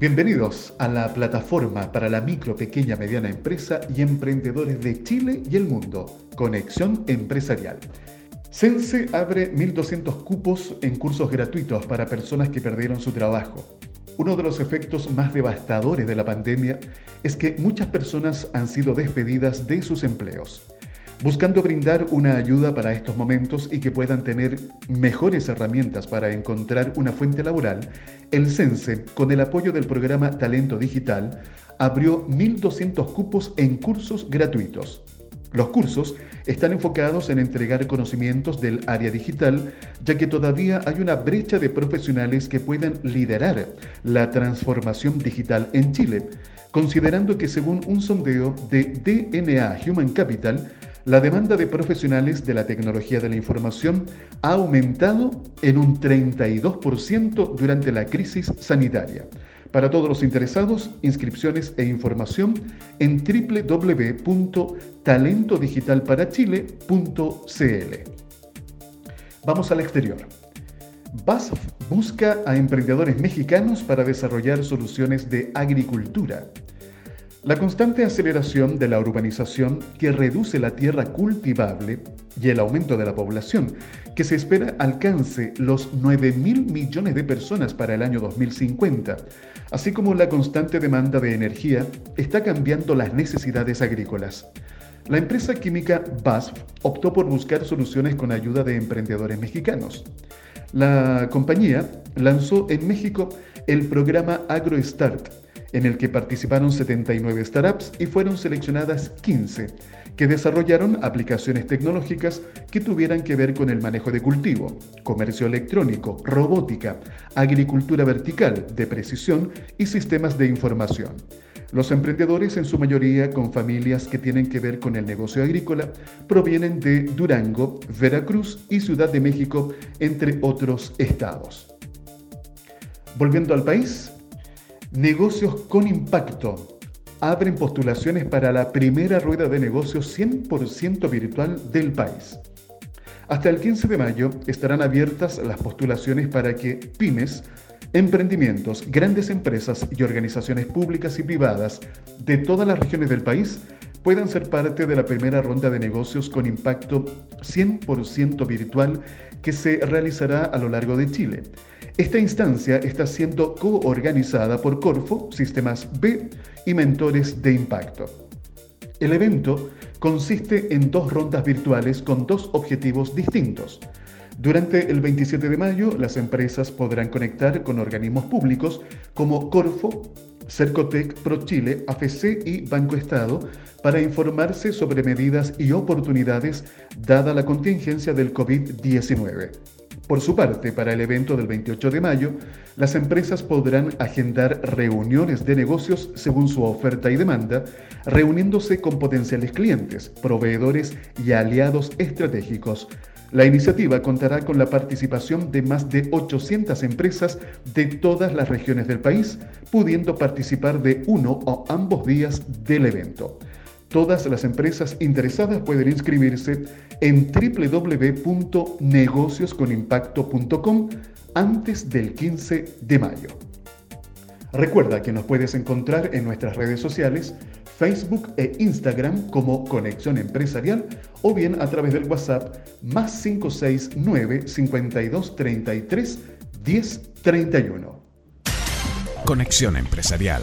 Bienvenidos a la plataforma para la micro, pequeña, mediana empresa y emprendedores de Chile y el mundo, Conexión Empresarial. Sense abre 1.200 cupos en cursos gratuitos para personas que perdieron su trabajo. Uno de los efectos más devastadores de la pandemia es que muchas personas han sido despedidas de sus empleos buscando brindar una ayuda para estos momentos y que puedan tener mejores herramientas para encontrar una fuente laboral, el CENSE, con el apoyo del programa Talento Digital, abrió 1.200 cupos en cursos gratuitos. Los cursos están enfocados en entregar conocimientos del área digital, ya que todavía hay una brecha de profesionales que puedan liderar la transformación digital en Chile, considerando que según un sondeo de DNA Human Capital, la demanda de profesionales de la tecnología de la información ha aumentado en un 32% durante la crisis sanitaria. Para todos los interesados, inscripciones e información en www.talentodigitalparachile.cl. Vamos al exterior. BASF busca a emprendedores mexicanos para desarrollar soluciones de agricultura. La constante aceleración de la urbanización que reduce la tierra cultivable y el aumento de la población, que se espera alcance los 9 mil millones de personas para el año 2050, así como la constante demanda de energía, está cambiando las necesidades agrícolas. La empresa química BASF optó por buscar soluciones con ayuda de emprendedores mexicanos. La compañía lanzó en México el programa AgroStart, en el que participaron 79 startups y fueron seleccionadas 15, que desarrollaron aplicaciones tecnológicas que tuvieran que ver con el manejo de cultivo, comercio electrónico, robótica, agricultura vertical de precisión y sistemas de información. Los emprendedores, en su mayoría con familias que tienen que ver con el negocio agrícola, provienen de Durango, Veracruz y Ciudad de México, entre otros estados. Volviendo al país, Negocios con impacto. Abren postulaciones para la primera rueda de negocios 100% virtual del país. Hasta el 15 de mayo estarán abiertas las postulaciones para que pymes, emprendimientos, grandes empresas y organizaciones públicas y privadas de todas las regiones del país puedan ser parte de la primera ronda de negocios con impacto 100% virtual que se realizará a lo largo de Chile esta instancia está siendo coorganizada por Corfo, Sistemas B y Mentores de Impacto. El evento consiste en dos rondas virtuales con dos objetivos distintos. Durante el 27 de mayo, las empresas podrán conectar con organismos públicos como Corfo, Cercotec, ProChile, AFC y Banco Estado para informarse sobre medidas y oportunidades dada la contingencia del COVID-19. Por su parte, para el evento del 28 de mayo, las empresas podrán agendar reuniones de negocios según su oferta y demanda, reuniéndose con potenciales clientes, proveedores y aliados estratégicos. La iniciativa contará con la participación de más de 800 empresas de todas las regiones del país, pudiendo participar de uno o ambos días del evento. Todas las empresas interesadas pueden inscribirse en www.negociosconimpacto.com antes del 15 de mayo. Recuerda que nos puedes encontrar en nuestras redes sociales, Facebook e Instagram como Conexión Empresarial o bien a través del WhatsApp más 569 5233 1031. Conexión Empresarial